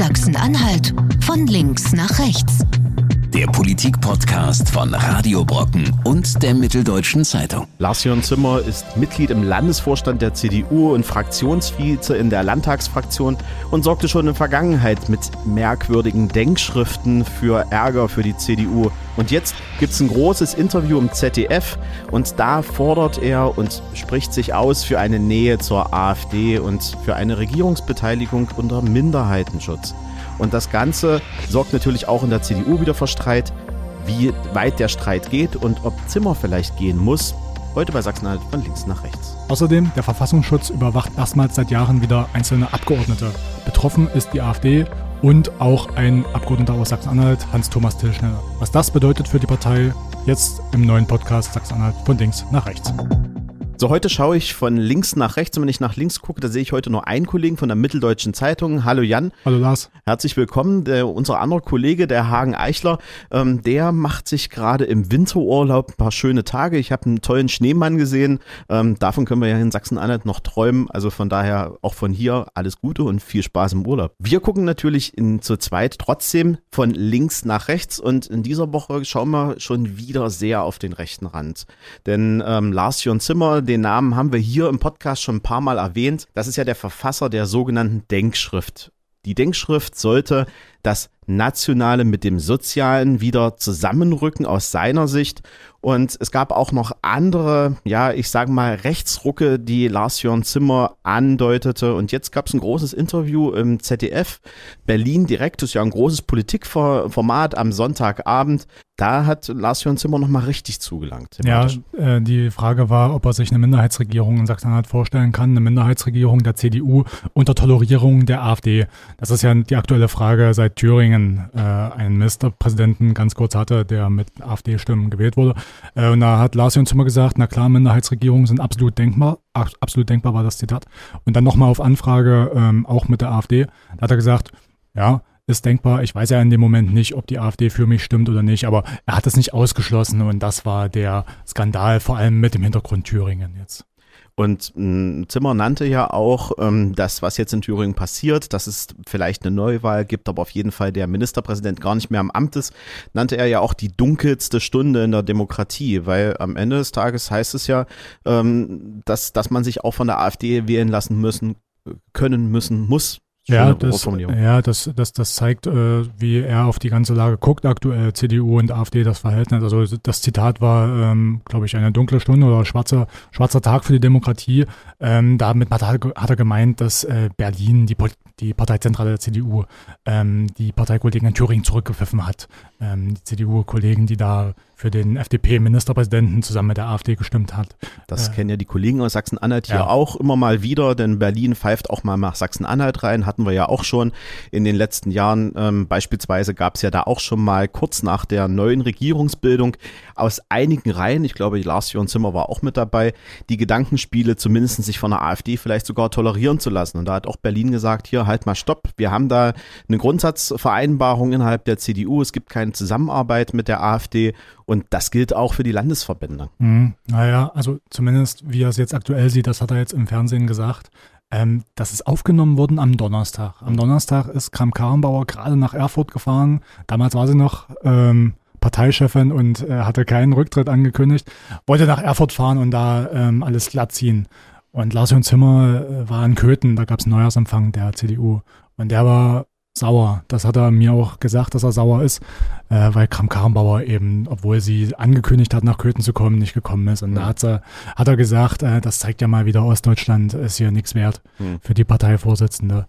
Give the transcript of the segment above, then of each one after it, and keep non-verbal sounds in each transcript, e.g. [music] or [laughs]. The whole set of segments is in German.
Sachsen-Anhalt von links nach rechts. Der Politik-Podcast von Radio Brocken und der Mitteldeutschen Zeitung. Lars-Jörn Zimmer ist Mitglied im Landesvorstand der CDU und Fraktionsvize in der Landtagsfraktion und sorgte schon in der Vergangenheit mit merkwürdigen Denkschriften für Ärger für die CDU. Und jetzt gibt es ein großes Interview im ZDF und da fordert er und spricht sich aus für eine Nähe zur AfD und für eine Regierungsbeteiligung unter Minderheitenschutz. Und das Ganze sorgt natürlich auch in der CDU wieder für Streit, wie weit der Streit geht und ob Zimmer vielleicht gehen muss. Heute bei Sachsen-Anhalt von links nach rechts. Außerdem, der Verfassungsschutz überwacht erstmals seit Jahren wieder einzelne Abgeordnete. Betroffen ist die AfD und auch ein Abgeordneter aus Sachsen-Anhalt, Hans-Thomas Tillschnell. Was das bedeutet für die Partei, jetzt im neuen Podcast Sachsen-Anhalt von links nach rechts. So, heute schaue ich von links nach rechts und wenn ich nach links gucke, da sehe ich heute nur einen Kollegen von der Mitteldeutschen Zeitung. Hallo Jan. Hallo Lars. Herzlich willkommen. Der, unser anderer Kollege, der Hagen Eichler, ähm, der macht sich gerade im Winterurlaub ein paar schöne Tage. Ich habe einen tollen Schneemann gesehen. Ähm, davon können wir ja in Sachsen-Anhalt noch träumen. Also von daher auch von hier alles Gute und viel Spaß im Urlaub. Wir gucken natürlich in, zu zweit trotzdem von links nach rechts und in dieser Woche schauen wir schon wieder sehr auf den rechten Rand. Denn ähm, Lars Jörn Zimmer, den Namen haben wir hier im Podcast schon ein paar Mal erwähnt. Das ist ja der Verfasser der sogenannten Denkschrift. Die Denkschrift sollte das Nationale mit dem Sozialen wieder zusammenrücken aus seiner Sicht. Und es gab auch noch andere, ja, ich sage mal, Rechtsrucke, die Lars-Jörn Zimmer andeutete. Und jetzt gab es ein großes Interview im ZDF, Berlin direkt, das ist ja ein großes Politikformat am Sonntagabend. Da hat Lars-Jörn Zimmer nochmal richtig zugelangt. Ja, äh, die Frage war, ob er sich eine Minderheitsregierung in Sachsen-Anhalt vorstellen kann, eine Minderheitsregierung der CDU unter Tolerierung der AfD. Das ist ja die aktuelle Frage seit Thüringen äh, einen Ministerpräsidenten ganz kurz hatte, der mit AfD-Stimmen gewählt wurde. Äh, und da hat Lars Jörn Zimmer gesagt, na klar, Minderheitsregierungen sind absolut denkbar. Ach, absolut denkbar war das Zitat. Und dann nochmal auf Anfrage, ähm, auch mit der AfD, da hat er gesagt, ja, ist denkbar. Ich weiß ja in dem Moment nicht, ob die AfD für mich stimmt oder nicht, aber er hat es nicht ausgeschlossen und das war der Skandal, vor allem mit dem Hintergrund Thüringen jetzt. Und mh, Zimmer nannte ja auch ähm, das, was jetzt in Thüringen passiert, dass es vielleicht eine Neuwahl gibt, aber auf jeden Fall der Ministerpräsident gar nicht mehr am Amt ist, nannte er ja auch die dunkelste Stunde in der Demokratie, weil am Ende des Tages heißt es ja, ähm, dass, dass man sich auch von der AfD wählen lassen müssen, können müssen, muss, ja, das, ja das, das, das zeigt, äh, wie er auf die ganze Lage guckt aktuell, CDU und AfD, das Verhältnis. Also das Zitat war, ähm, glaube ich, eine dunkle Stunde oder schwarzer, schwarzer Tag für die Demokratie. Ähm, damit hat er, hat er gemeint, dass äh, Berlin, die, die Parteizentrale der CDU, ähm, die Parteikollegen in Thüringen zurückgepfiffen hat. Ähm, die CDU-Kollegen, die da für den FDP-Ministerpräsidenten zusammen mit der AfD gestimmt hat. Das äh, kennen ja die Kollegen aus Sachsen-Anhalt hier ja. auch immer mal wieder, denn Berlin pfeift auch mal nach Sachsen-Anhalt rein, hatten wir ja auch schon in den letzten Jahren. Ähm, beispielsweise gab es ja da auch schon mal kurz nach der neuen Regierungsbildung aus einigen Reihen, ich glaube Lars-Jörn Zimmer war auch mit dabei, die Gedankenspiele zumindest sich von der AfD vielleicht sogar tolerieren zu lassen. Und da hat auch Berlin gesagt, hier halt mal stopp, wir haben da eine Grundsatzvereinbarung innerhalb der CDU, es gibt keine Zusammenarbeit mit der AfD und das gilt auch für die Landesverbände. Mhm. Naja, also zumindest wie er es jetzt aktuell sieht, das hat er jetzt im Fernsehen gesagt. Ähm, das ist aufgenommen worden am Donnerstag. Am Donnerstag ist Kram Karrenbauer gerade nach Erfurt gefahren. Damals war sie noch ähm, Parteichefin und äh, hatte keinen Rücktritt angekündigt. Wollte nach Erfurt fahren und da ähm, alles glatt ziehen. Und Lars und Zimmer äh, war in Köthen, da gab es einen Neujahrsempfang der CDU. Und der war sauer. Das hat er mir auch gesagt, dass er sauer ist, äh, weil Kram Karrenbauer eben, obwohl sie angekündigt hat, nach Köthen zu kommen, nicht gekommen ist. Und mhm. da hat er, hat er gesagt, äh, das zeigt ja mal wieder, Ostdeutschland ist hier nichts wert mhm. für die Parteivorsitzende.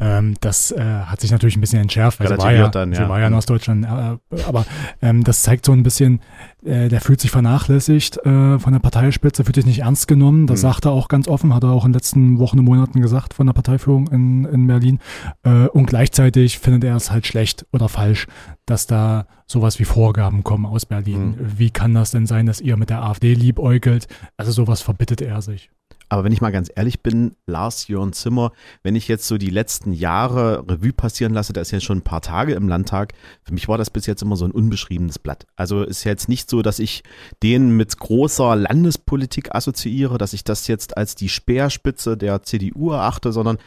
Ähm, das äh, hat sich natürlich ein bisschen entschärft, weil sie war ja, dann, ja. sie war ja in Ostdeutschland. Äh, aber ähm, das zeigt so ein bisschen, äh, der fühlt sich vernachlässigt äh, von der Parteispitze, fühlt sich nicht ernst genommen. Das mhm. sagt er auch ganz offen, hat er auch in den letzten Wochen und Monaten gesagt von der Parteiführung in, in Berlin. Äh, und gleichzeitig findet er es halt schlecht oder falsch, dass da sowas wie Vorgaben kommen aus Berlin. Mhm. Wie kann das denn sein, dass ihr mit der AfD liebäugelt? Also sowas verbittet er sich. Aber wenn ich mal ganz ehrlich bin, Lars Jörn Zimmer, wenn ich jetzt so die letzten Jahre Revue passieren lasse, da ist ja schon ein paar Tage im Landtag, für mich war das bis jetzt immer so ein unbeschriebenes Blatt. Also ist jetzt nicht so, dass ich den mit großer Landespolitik assoziiere, dass ich das jetzt als die Speerspitze der CDU erachte, sondern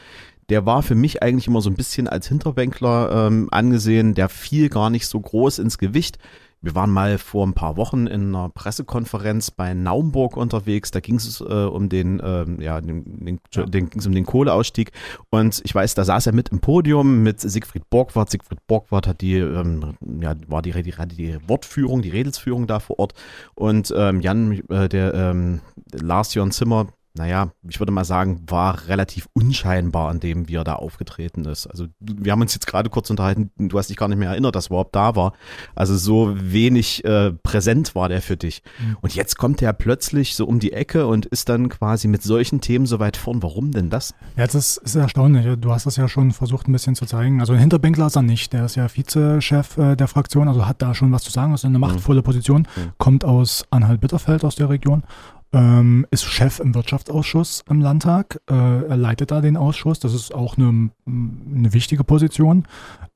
der war für mich eigentlich immer so ein bisschen als Hinterbänkler ähm, angesehen. Der fiel gar nicht so groß ins Gewicht. Wir waren mal vor ein paar Wochen in einer Pressekonferenz bei Naumburg unterwegs. Da ging es äh, um den, äh, ja, den, den, ja. den, ging's um den Kohleausstieg. Und ich weiß, da saß er mit im Podium mit Siegfried Borgwart. Siegfried Borgwart hat die, ähm, ja, war die, die, die Wortführung, die Redelsführung da vor Ort. Und ähm, Jan, äh, der ähm, Lars Jörn Zimmer, naja, ich würde mal sagen, war relativ unscheinbar, an dem wie er da aufgetreten ist. Also wir haben uns jetzt gerade kurz unterhalten, du hast dich gar nicht mehr erinnert, dass er überhaupt da war. Also so wenig äh, präsent war der für dich. Mhm. Und jetzt kommt er plötzlich so um die Ecke und ist dann quasi mit solchen Themen so weit vorn. Warum denn das? Ja, das ist erstaunlich. Du hast das ja schon versucht ein bisschen zu zeigen. Also ein Hinterbänkler ist er nicht. Der ist ja Vizechef äh, der Fraktion, also hat da schon was zu sagen. Das ist eine mhm. machtvolle. Position. Mhm. Kommt aus Anhalt-Bitterfeld, aus der Region ähm, ist Chef im Wirtschaftsausschuss im Landtag. Äh, er leitet da den Ausschuss. Das ist auch eine, eine wichtige Position.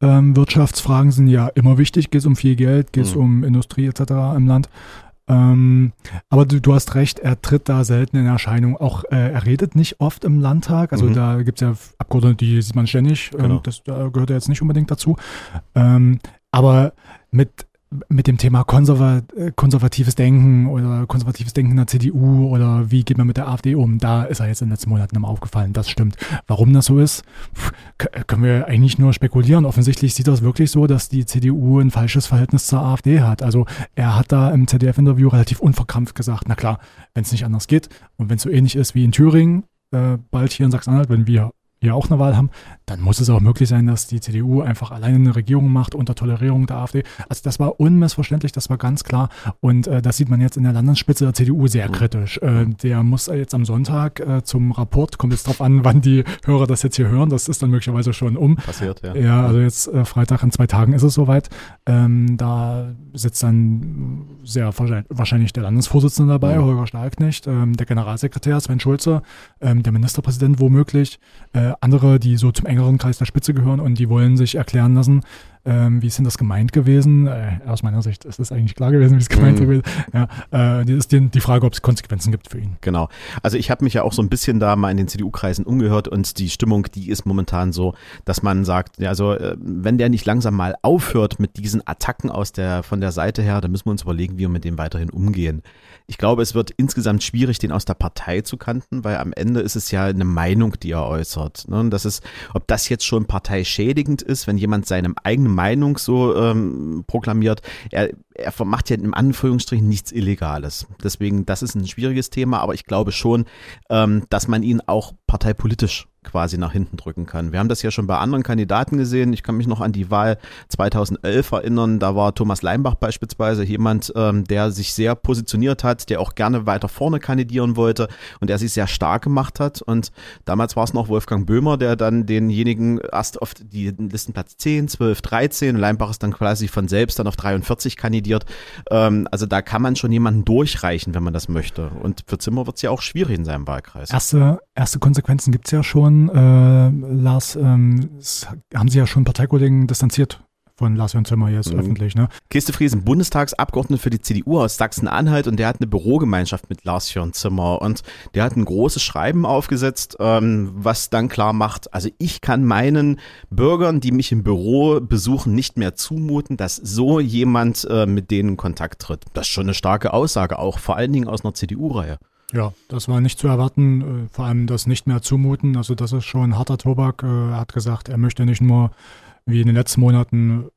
Ähm, Wirtschaftsfragen sind ja immer wichtig. Geht es um viel Geld, geht es mhm. um Industrie etc. im Land. Ähm, aber du, du, hast recht, er tritt da selten in Erscheinung. Auch äh, er redet nicht oft im Landtag. Also mhm. da gibt es ja Abgeordnete, die sieht man ständig. Ähm, genau. das da gehört er jetzt nicht unbedingt dazu. Ähm, aber mit mit dem Thema konserva äh, konservatives Denken oder konservatives Denken in der CDU oder wie geht man mit der AfD um, da ist er jetzt in den letzten Monaten immer aufgefallen. Das stimmt. Warum das so ist, können wir eigentlich nur spekulieren. Offensichtlich sieht das wirklich so, dass die CDU ein falsches Verhältnis zur AfD hat. Also er hat da im ZDF-Interview relativ unverkrampft gesagt, na klar, wenn es nicht anders geht und wenn es so ähnlich ist wie in Thüringen, äh, bald hier in Sachsen-Anhalt, wenn wir ja auch eine Wahl haben, dann muss es auch möglich sein, dass die CDU einfach alleine eine Regierung macht unter Tolerierung der AfD. Also das war unmissverständlich, das war ganz klar. Und äh, das sieht man jetzt in der Landesspitze der CDU sehr kritisch. Äh, der muss jetzt am Sonntag äh, zum Rapport, kommt jetzt drauf an, [laughs] wann die Hörer das jetzt hier hören. Das ist dann möglicherweise schon um. Passiert, ja. Ja, also jetzt äh, Freitag in zwei Tagen ist es soweit. Ähm, da sitzt dann sehr wahrscheinlich der Landesvorsitzende dabei, ja. Holger Stahlknecht, ähm, der Generalsekretär Sven Schulze, ähm, der Ministerpräsident womöglich. Äh, andere, die so zum engeren Kreis der Spitze gehören und die wollen sich erklären lassen, ähm, wie ist denn das gemeint gewesen? Äh, aus meiner Sicht ist es eigentlich klar gewesen, wie es gemeint mhm. gewesen Ja, äh, die ist die, die Frage, ob es Konsequenzen gibt für ihn. Genau. Also ich habe mich ja auch so ein bisschen da mal in den CDU-Kreisen umgehört und die Stimmung, die ist momentan so, dass man sagt, ja, also äh, wenn der nicht langsam mal aufhört mit diesen Attacken aus der von der Seite her, dann müssen wir uns überlegen, wie wir mit dem weiterhin umgehen. Ich glaube, es wird insgesamt schwierig, den aus der Partei zu kanten, weil am Ende ist es ja eine Meinung, die er äußert. Ne? Und das ist, ob das jetzt schon parteischädigend ist, wenn jemand seinem eigenen Meinung so ähm, proklamiert. Er, er macht ja in Anführungsstrichen nichts Illegales. Deswegen, das ist ein schwieriges Thema, aber ich glaube schon, ähm, dass man ihn auch parteipolitisch quasi nach hinten drücken kann. Wir haben das ja schon bei anderen Kandidaten gesehen. Ich kann mich noch an die Wahl 2011 erinnern. Da war Thomas Leimbach beispielsweise jemand, ähm, der sich sehr positioniert hat, der auch gerne weiter vorne kandidieren wollte und der sich sehr stark gemacht hat. Und damals war es noch Wolfgang Böhmer, der dann denjenigen erst auf die Listenplatz 10, 12, 13 und Leimbach ist dann quasi von selbst dann auf 43 kandidiert. Ähm, also da kann man schon jemanden durchreichen, wenn man das möchte. Und für Zimmer wird es ja auch schwierig in seinem Wahlkreis. Erste, erste Konsequenzen gibt es ja schon äh, Lars, ähm, haben Sie ja schon Parteikollegen distanziert von Lars Jörn Zimmer jetzt mhm. öffentlich. Ne? Kiste Friesen, Bundestagsabgeordneter für die CDU aus Sachsen-Anhalt und der hat eine Bürogemeinschaft mit Lars Jörn Zimmer und der hat ein großes Schreiben aufgesetzt, ähm, was dann klar macht, also ich kann meinen Bürgern, die mich im Büro besuchen, nicht mehr zumuten, dass so jemand äh, mit denen in Kontakt tritt. Das ist schon eine starke Aussage, auch vor allen Dingen aus einer CDU-Reihe. Ja, das war nicht zu erwarten, äh, vor allem das nicht mehr zumuten. Also das ist schon harter Tobak. Äh, er hat gesagt, er möchte nicht nur wie in den letzten Monaten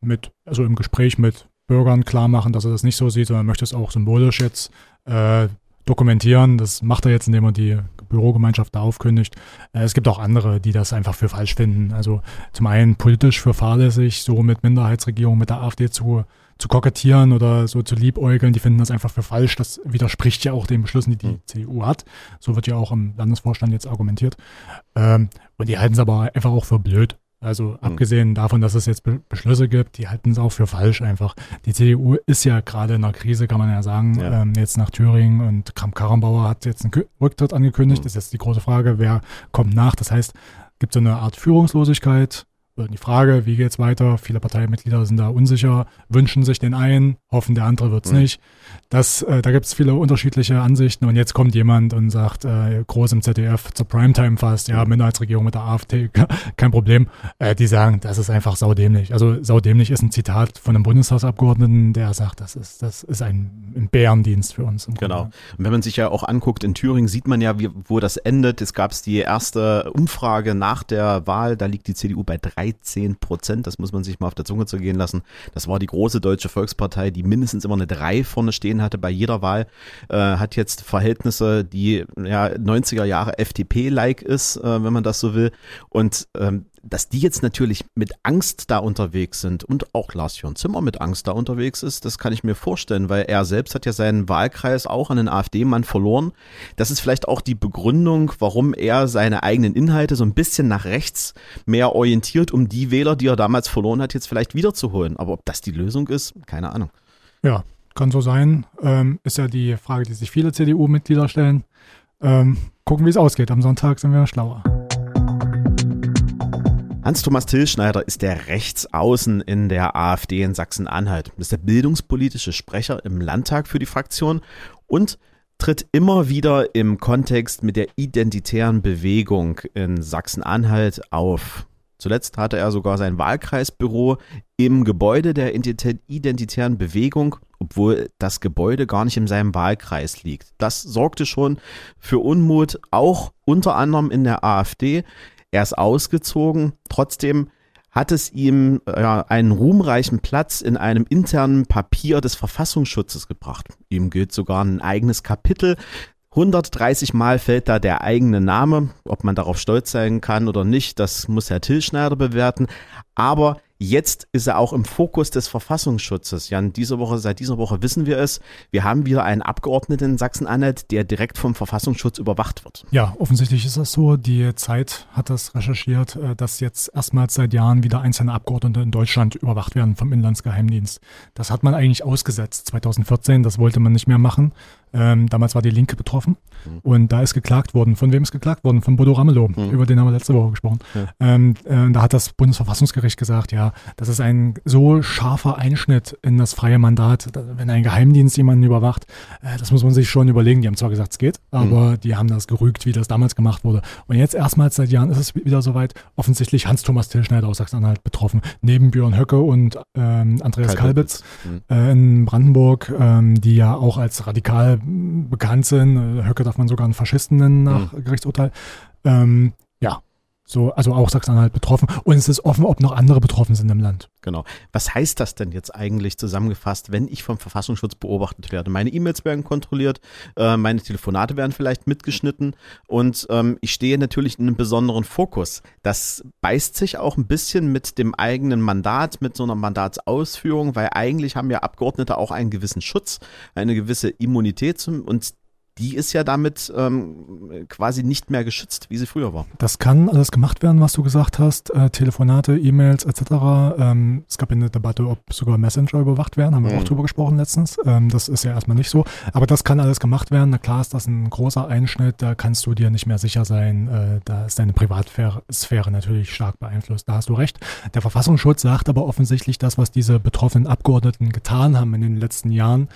mit, also im Gespräch mit Bürgern klar machen, dass er das nicht so sieht, sondern er möchte es auch symbolisch jetzt äh, dokumentieren. Das macht er jetzt, indem er die Bürogemeinschaft da aufkündigt. Äh, es gibt auch andere, die das einfach für falsch finden. Also zum einen politisch für fahrlässig, so mit Minderheitsregierung mit der AfD zu zu kokettieren oder so zu liebäugeln, die finden das einfach für falsch. Das widerspricht ja auch den Beschlüssen, die die mhm. CDU hat. So wird ja auch im Landesvorstand jetzt argumentiert. Ähm, und die halten es aber einfach auch für blöd. Also mhm. abgesehen davon, dass es jetzt Be Beschlüsse gibt, die halten es auch für falsch einfach. Die CDU ist ja gerade in einer Krise, kann man ja sagen. Ja. Ähm, jetzt nach Thüringen und Kramp-Karrenbauer hat jetzt einen Rücktritt angekündigt. Mhm. Das ist jetzt die große Frage, wer kommt nach. Das heißt, gibt so eine Art Führungslosigkeit die Frage, wie geht's weiter? Viele Parteimitglieder sind da unsicher, wünschen sich den einen, hoffen, der andere wird's mhm. nicht. Das, äh, da gibt's viele unterschiedliche Ansichten und jetzt kommt jemand und sagt, äh, groß im ZDF zur Primetime fast, ja, Minderheitsregierung mit der AfD, [laughs] kein Problem. Äh, die sagen, das ist einfach saudämlich. Also saudämlich ist ein Zitat von einem Bundestagsabgeordneten, der sagt, das ist, das ist ein, ein Bärendienst für uns. Genau. Und wenn man sich ja auch anguckt, in Thüringen sieht man ja, wie, wo das endet. Es gab die erste Umfrage nach der Wahl, da liegt die CDU bei 13 Prozent. Das muss man sich mal auf der Zunge zergehen lassen. Das war die große deutsche Volkspartei, die mindestens immer eine 3 vorne stehen hatte bei jeder Wahl. Äh, hat jetzt Verhältnisse, die ja 90er Jahre FDP-like ist, äh, wenn man das so will. Und ähm, dass die jetzt natürlich mit Angst da unterwegs sind und auch Lars Jörn Zimmer mit Angst da unterwegs ist, das kann ich mir vorstellen, weil er selbst hat ja seinen Wahlkreis auch an den AfD-Mann verloren. Das ist vielleicht auch die Begründung, warum er seine eigenen Inhalte so ein bisschen nach rechts mehr orientiert, um die Wähler, die er damals verloren hat, jetzt vielleicht wiederzuholen. Aber ob das die Lösung ist, keine Ahnung. Ja, kann so sein. Ähm, ist ja die Frage, die sich viele CDU-Mitglieder stellen. Ähm, gucken, wie es ausgeht. Am Sonntag sind wir schlauer. Hans-Thomas Tillschneider ist der Rechtsaußen in der AfD in Sachsen-Anhalt, ist der bildungspolitische Sprecher im Landtag für die Fraktion und tritt immer wieder im Kontext mit der identitären Bewegung in Sachsen-Anhalt auf. Zuletzt hatte er sogar sein Wahlkreisbüro im Gebäude der identitären Bewegung, obwohl das Gebäude gar nicht in seinem Wahlkreis liegt. Das sorgte schon für Unmut, auch unter anderem in der AfD. Er ist ausgezogen. Trotzdem hat es ihm ja, einen ruhmreichen Platz in einem internen Papier des Verfassungsschutzes gebracht. Ihm gilt sogar ein eigenes Kapitel. 130 Mal fällt da der eigene Name. Ob man darauf stolz sein kann oder nicht, das muss Herr Tillschneider bewerten. Aber Jetzt ist er auch im Fokus des Verfassungsschutzes. Jan, diese Woche, seit dieser Woche wissen wir es. Wir haben wieder einen Abgeordneten in Sachsen-Anhalt, der direkt vom Verfassungsschutz überwacht wird. Ja, offensichtlich ist das so. Die Zeit hat das recherchiert, äh, dass jetzt erstmals seit Jahren wieder einzelne Abgeordnete in Deutschland überwacht werden vom Inlandsgeheimdienst. Das hat man eigentlich ausgesetzt 2014. Das wollte man nicht mehr machen. Ähm, damals war die Linke betroffen mhm. und da ist geklagt worden. Von wem ist geklagt worden? Von Bodo Ramelow. Mhm. Über den haben wir letzte Woche gesprochen. Ja. Ähm, äh, da hat das Bundesverfassungsgericht gesagt, ja, das ist ein so scharfer Einschnitt in das freie Mandat, wenn ein Geheimdienst jemanden überwacht. Äh, das muss man sich schon überlegen. Die haben zwar gesagt, es geht, aber mhm. die haben das gerügt, wie das damals gemacht wurde. Und jetzt erstmals seit Jahren ist es wieder soweit. Offensichtlich Hans-Thomas Tillschneider aus Sachsen-Anhalt betroffen, neben Björn Höcke und ähm, Andreas Kalbitz, Kalbitz mhm. äh, in Brandenburg, ähm, die ja auch als radikal bekannt sind. Höcke darf man sogar einen Faschisten nennen nach mhm. Gerichtsurteil. Ähm, so, also auch Sachsen-Anhalt betroffen. Und es ist offen, ob noch andere betroffen sind im Land. Genau. Was heißt das denn jetzt eigentlich zusammengefasst, wenn ich vom Verfassungsschutz beobachtet werde? Meine E-Mails werden kontrolliert, äh, meine Telefonate werden vielleicht mitgeschnitten und ähm, ich stehe natürlich in einem besonderen Fokus. Das beißt sich auch ein bisschen mit dem eigenen Mandat, mit so einer Mandatsausführung, weil eigentlich haben ja Abgeordnete auch einen gewissen Schutz, eine gewisse Immunität und die ist ja damit ähm, quasi nicht mehr geschützt, wie sie früher war. Das kann alles gemacht werden, was du gesagt hast, äh, Telefonate, E-Mails etc. Ähm, es gab eine Debatte, ob sogar Messenger überwacht werden, haben wir mhm. auch drüber gesprochen letztens. Ähm, das ist ja erstmal nicht so, aber das kann alles gemacht werden. Na klar ist das ein großer Einschnitt, da kannst du dir nicht mehr sicher sein, äh, da ist deine Privatsphäre natürlich stark beeinflusst, da hast du recht. Der Verfassungsschutz sagt aber offensichtlich das, was diese betroffenen Abgeordneten getan haben in den letzten Jahren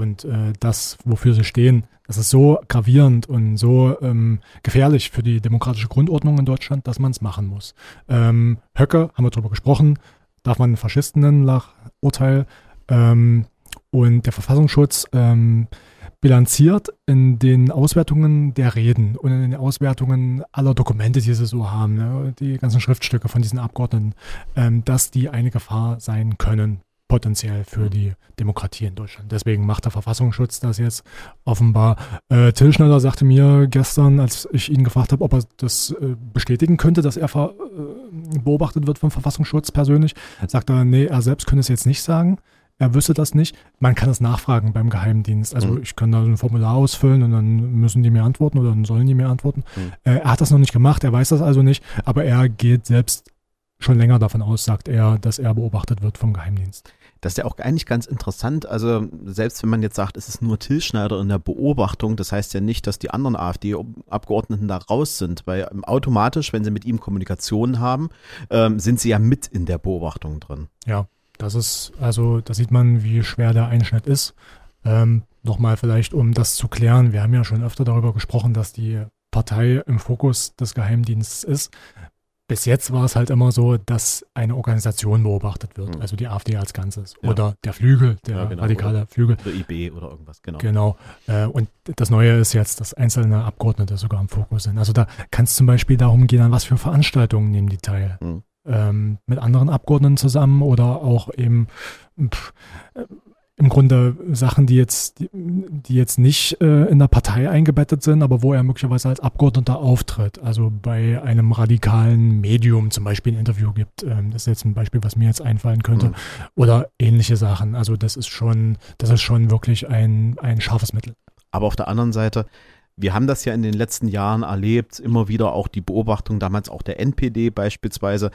und äh, das, wofür sie stehen, das ist so gravierend und so ähm, gefährlich für die demokratische Grundordnung in Deutschland, dass man es machen muss. Ähm, Höcke, haben wir darüber gesprochen, darf man Faschisten nennen nach Urteil. Ähm, und der Verfassungsschutz ähm, bilanziert in den Auswertungen der Reden und in den Auswertungen aller Dokumente, die sie so haben, ne, die ganzen Schriftstücke von diesen Abgeordneten, ähm, dass die eine Gefahr sein können potenziell für die Demokratie in Deutschland. Deswegen macht der Verfassungsschutz das jetzt offenbar. Äh, Till Schneider sagte mir gestern, als ich ihn gefragt habe, ob er das äh, bestätigen könnte, dass er ver, äh, beobachtet wird vom Verfassungsschutz persönlich, sagt er, nee, er selbst könnte es jetzt nicht sagen. Er wüsste das nicht. Man kann es nachfragen beim Geheimdienst. Also mhm. ich kann da ein Formular ausfüllen und dann müssen die mir antworten oder dann sollen die mir antworten. Mhm. Äh, er hat das noch nicht gemacht, er weiß das also nicht, aber er geht selbst schon länger davon aus, sagt er, dass er beobachtet wird vom Geheimdienst. Das ist ja auch eigentlich ganz interessant. Also selbst wenn man jetzt sagt, es ist nur Till Schneider in der Beobachtung, das heißt ja nicht, dass die anderen AfD-Abgeordneten da raus sind, weil automatisch, wenn sie mit ihm Kommunikation haben, ähm, sind sie ja mit in der Beobachtung drin. Ja, das ist, also da sieht man, wie schwer der Einschnitt ist. Ähm, Nochmal vielleicht, um das zu klären, wir haben ja schon öfter darüber gesprochen, dass die Partei im Fokus des Geheimdienstes ist bis jetzt war es halt immer so, dass eine Organisation beobachtet wird, mhm. also die AfD als Ganzes ja. oder der Flügel, der ja, genau. radikale oder, Flügel. Oder IB oder irgendwas, genau. Genau. Äh, und das Neue ist jetzt, dass einzelne Abgeordnete sogar im Fokus sind. Also da kann es zum Beispiel darum gehen, an was für Veranstaltungen nehmen die teil. Mhm. Ähm, mit anderen Abgeordneten zusammen oder auch eben pff, im Grunde Sachen, die jetzt, die, die jetzt nicht äh, in der Partei eingebettet sind, aber wo er möglicherweise als Abgeordneter auftritt. Also bei einem radikalen Medium zum Beispiel ein Interview gibt. Ähm, das ist jetzt ein Beispiel, was mir jetzt einfallen könnte. Mhm. Oder ähnliche Sachen. Also das ist schon, das ist schon wirklich ein, ein scharfes Mittel. Aber auf der anderen Seite, wir haben das ja in den letzten Jahren erlebt, immer wieder auch die Beobachtung, damals auch der NPD beispielsweise,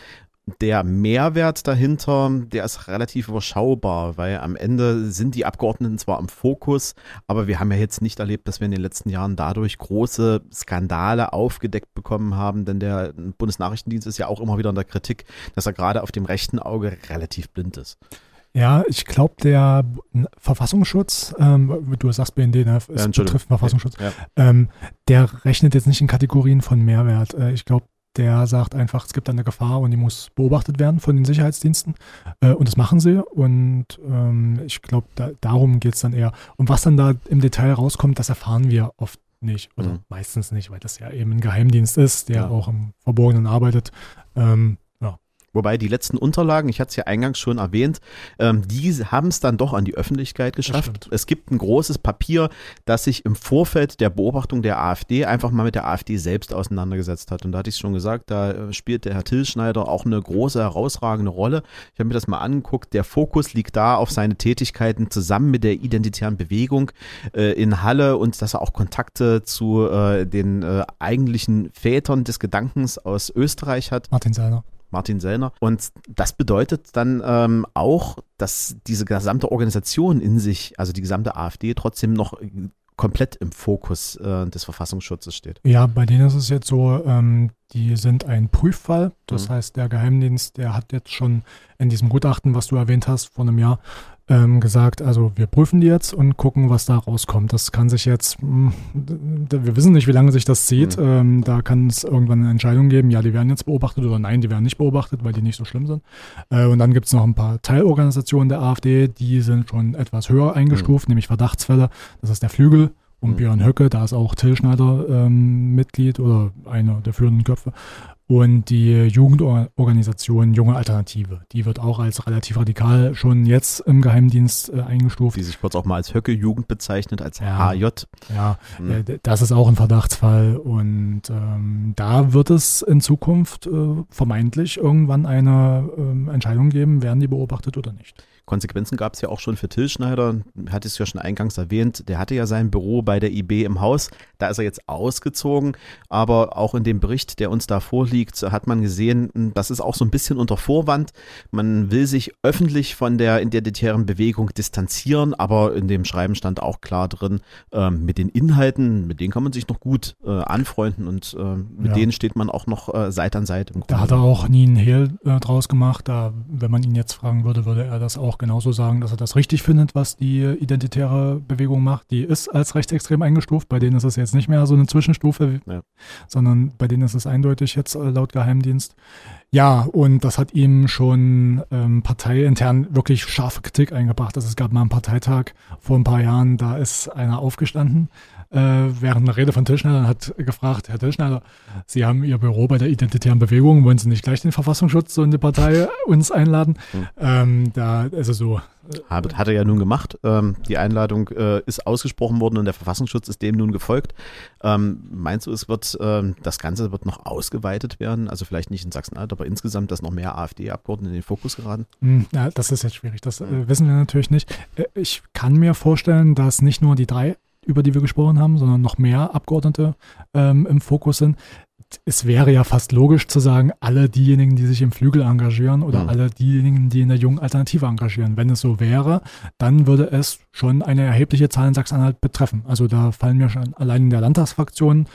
der Mehrwert dahinter, der ist relativ überschaubar, weil am Ende sind die Abgeordneten zwar im Fokus, aber wir haben ja jetzt nicht erlebt, dass wir in den letzten Jahren dadurch große Skandale aufgedeckt bekommen haben, denn der Bundesnachrichtendienst ist ja auch immer wieder in der Kritik, dass er gerade auf dem rechten Auge relativ blind ist. Ja, ich glaube, der Verfassungsschutz, ähm, du sagst BND, ne, es ja, betrifft Verfassungsschutz, ja. ähm, der rechnet jetzt nicht in Kategorien von Mehrwert. Äh, ich glaube, der sagt einfach, es gibt eine Gefahr und die muss beobachtet werden von den Sicherheitsdiensten. Äh, und das machen sie. Und ähm, ich glaube, da, darum geht es dann eher. Und was dann da im Detail rauskommt, das erfahren wir oft nicht oder mhm. meistens nicht, weil das ja eben ein Geheimdienst ist, der ja. auch im Verborgenen arbeitet. Ähm, Wobei die letzten Unterlagen, ich hatte es ja eingangs schon erwähnt, ähm, die haben es dann doch an die Öffentlichkeit geschafft. Es gibt ein großes Papier, das sich im Vorfeld der Beobachtung der AfD einfach mal mit der AfD selbst auseinandergesetzt hat. Und da hatte ich es schon gesagt, da äh, spielt der Herr Tilschneider auch eine große, herausragende Rolle. Ich habe mir das mal angeguckt. Der Fokus liegt da auf seine Tätigkeiten zusammen mit der identitären Bewegung äh, in Halle und dass er auch Kontakte zu äh, den äh, eigentlichen Vätern des Gedankens aus Österreich hat. Martin Seiner. Martin Sellner. Und das bedeutet dann ähm, auch, dass diese gesamte Organisation in sich, also die gesamte AfD, trotzdem noch komplett im Fokus äh, des Verfassungsschutzes steht. Ja, bei denen ist es jetzt so, ähm, die sind ein Prüffall. Das mhm. heißt, der Geheimdienst, der hat jetzt schon in diesem Gutachten, was du erwähnt hast, vor einem Jahr, ähm, gesagt, also wir prüfen die jetzt und gucken, was da rauskommt. Das kann sich jetzt, mh, hm, wir wissen nicht, wie lange sich das zieht. Mhm. Ähm, da kann es irgendwann eine Entscheidung geben, ja, die werden jetzt beobachtet oder nein, die werden nicht beobachtet, weil die nicht so schlimm sind. Äh, und dann gibt es noch ein paar Teilorganisationen der AfD, die sind schon etwas höher eingestuft, mhm. nämlich Verdachtsfälle. Das ist der Flügel und mhm. Björn Höcke, da ist auch Till Schneider ähm, Mitglied oder einer der führenden Köpfe. Und die Jugendorganisation Junge Alternative, die wird auch als relativ radikal schon jetzt im Geheimdienst äh, eingestuft. Die sich kurz auch mal als Höcke-Jugend bezeichnet, als ja, HJ. Ja, mhm. äh, das ist auch ein Verdachtsfall. Und ähm, da wird es in Zukunft äh, vermeintlich irgendwann eine äh, Entscheidung geben, werden die beobachtet oder nicht. Konsequenzen gab es ja auch schon für Till Schneider, hatte es ja schon eingangs erwähnt, der hatte ja sein Büro bei der IB im Haus, da ist er jetzt ausgezogen, aber auch in dem Bericht, der uns da vorliegt, hat man gesehen, das ist auch so ein bisschen unter Vorwand, man will sich öffentlich von der identitären Bewegung distanzieren, aber in dem Schreiben stand auch klar drin, äh, mit den Inhalten, mit denen kann man sich noch gut äh, anfreunden und äh, mit ja. denen steht man auch noch äh, Seite an Seite. da hat er auch nie einen Hehl äh, draus gemacht, da, wenn man ihn jetzt fragen würde, würde er das auch auch genauso sagen, dass er das richtig findet, was die identitäre Bewegung macht. Die ist als rechtsextrem eingestuft. Bei denen ist es jetzt nicht mehr so eine Zwischenstufe, ja. sondern bei denen ist es eindeutig jetzt äh, laut Geheimdienst. Ja, und das hat ihm schon ähm, parteiintern wirklich scharfe Kritik eingebracht. Also es gab mal einen Parteitag vor ein paar Jahren, da ist einer aufgestanden während einer Rede von und hat gefragt, Herr Tischneider, Sie haben Ihr Büro bei der Identitären Bewegung, wollen Sie nicht gleich den Verfassungsschutz und die Partei uns einladen? Mhm. Ähm, da, also so. Äh, hat, hat er ja nun gemacht. Ähm, die Einladung äh, ist ausgesprochen worden und der Verfassungsschutz ist dem nun gefolgt. Ähm, meinst du, es wird, ähm, das Ganze wird noch ausgeweitet werden? Also vielleicht nicht in Sachsen-Anhalt, aber insgesamt, dass noch mehr AfD-Abgeordnete in den Fokus geraten? Hm, ja, das ist jetzt schwierig. Das äh, wissen wir natürlich nicht. Äh, ich kann mir vorstellen, dass nicht nur die drei über die wir gesprochen haben, sondern noch mehr Abgeordnete ähm, im Fokus sind. es wäre ja fast logisch zu sagen, alle diejenigen, die sich im Flügel engagieren oder mhm. alle diejenigen, die in der jungen Alternative engagieren. Wenn es so wäre, dann würde es schon eine erhebliche Zahl in Sachsen-Anhalt betreffen. Also da fallen mir schon allein in der Landtagsfraktion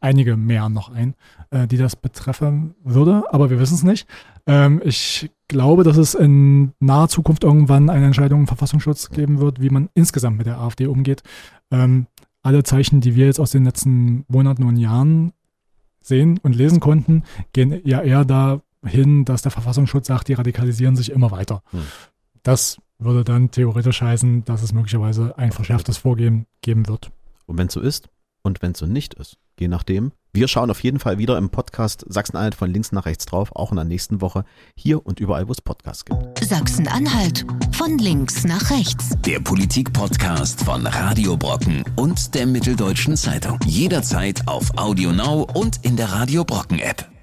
einige mehr noch ein, äh, die das betreffen würde, aber wir wissen es nicht. Ähm, ich glaube, dass es in naher Zukunft irgendwann eine Entscheidung im Verfassungsschutz geben wird, wie man insgesamt mit der AfD umgeht. Ähm, alle Zeichen, die wir jetzt aus den letzten Monaten und Jahren sehen und lesen konnten, gehen ja eher dahin, dass der Verfassungsschutz sagt, die radikalisieren sich immer weiter. Hm. Das würde dann theoretisch heißen, dass es möglicherweise ein verschärftes Vorgehen geben wird. Und wenn es so ist und wenn es so nicht ist, je nachdem. Wir schauen auf jeden Fall wieder im Podcast Sachsen-Anhalt von links nach rechts drauf, auch in der nächsten Woche, hier und überall, wo es Podcasts gibt. Sachsen-Anhalt von links nach rechts. Der Politik-Podcast von Radio Brocken und der Mitteldeutschen Zeitung. Jederzeit auf Audio Now und in der Radio Brocken App.